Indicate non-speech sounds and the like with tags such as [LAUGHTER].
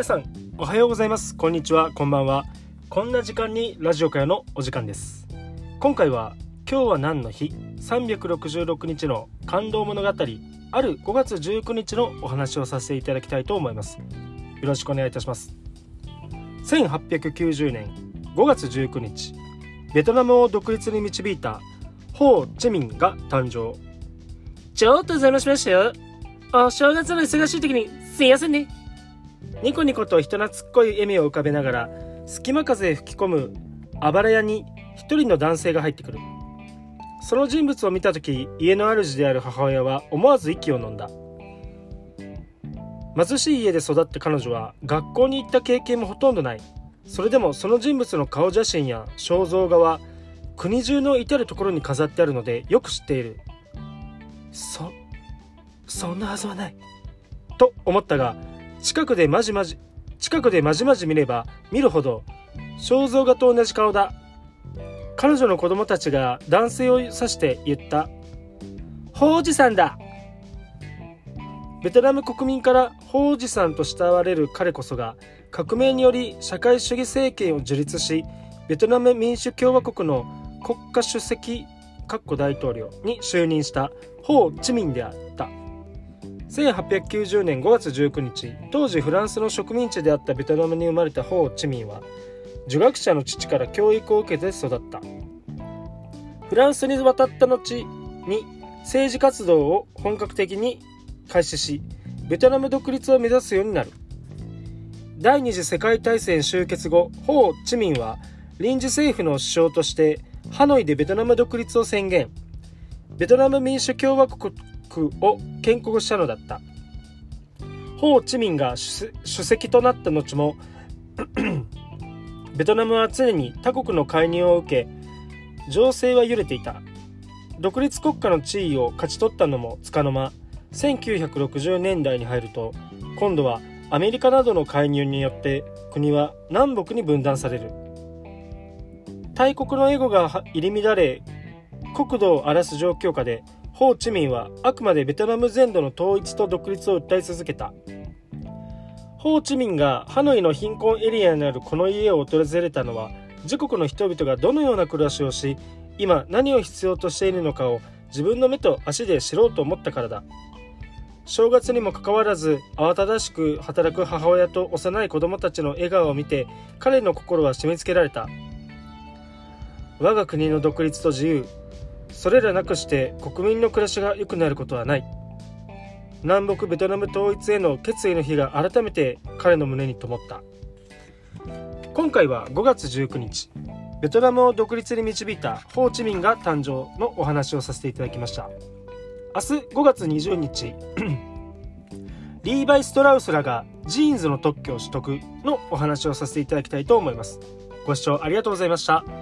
皆さんおはようございます。こんにちは。こんばんは。こんな時間にラジオ会のお時間です。今回は今日は何の日？366日の感動物語ある5月19日のお話をさせていただきたいと思います。よろしくお願いいたします。1890年5月19日ベトナムを独立に導いたホー・チェミンが誕生。ちょっと邪魔しましたよ。お正月の忙しい時にすいませんね。ニコニコと人懐っこい笑みを浮かべながら隙間風へ吹き込むあばら屋に一人の男性が入ってくる。その人物を見た時家の主である母親は思わず息を飲んだ。貧しい家で育った彼女は学校に行った経験もほとんどない。それでもその人物の顔写真や肖像画は国中の至る所に飾ってあるのでよく知っている。そそんなはずはない。と思ったが近くでまじまじ近くでまじまじ見れば見るほど肖像画と同じ顔だ。彼女の子供たちが男性を指して言った「法治さんだ!」ベトナム国民から法治さんと慕われる彼こそが革命により社会主義政権を樹立しベトナム民主共和国の国家主席大統領に就任したホー・チミンであった。1890年5月19日当時フランスの植民地であったベトナムに生まれたホー・チミンは儒学者の父から教育を受けて育った。フランスに渡った後に政治活動を本格的に開始しベトナム独立を目指すようになる。第二次世界大戦終結後ホー・チミンは臨時政府の首相としてハノイでベトナム独立を宣言。ベトナム民主共和国を建国したのだった。ホー・チミンが主席となった後も [CLEARS THROAT] ベトナムは常に他国の介入を受け情勢は揺れていた。独立国家の地位を勝ち取ったのもつかの間1960年代に入ると今度はアメリカなどの介入によって国は南北に分断される。大国のエゴが入り乱れ国土を荒らす状況下でホー・チミンはあくまでベトナム全土の統一と独立を訴え続けた。ホー・チミンがハノイの貧困エリアにあるこの家を訪れたのは自国の人々がどのような暮らしをし今何を必要としているのかを自分の目と足で知ろうと思ったからだ。正月にもかかわらず慌ただしく働く母親と幼い子供たちの笑顔を見て彼の心は締め付けられた。我が国の独立と自由それらなくして国民の暮らしが良くなることはない。南北ベトナム統一への決意の日が改めて彼の胸に灯った。今回は5月19日ベトナムを独立に導いたホーチミンが誕生のお話をさせていただきました。明日5月20日 [CLEARS THROAT] リーバイ・ストラウスらがジーンズの特許を取得のお話をさせていただきたいと思います。ご視聴ありがとうございました。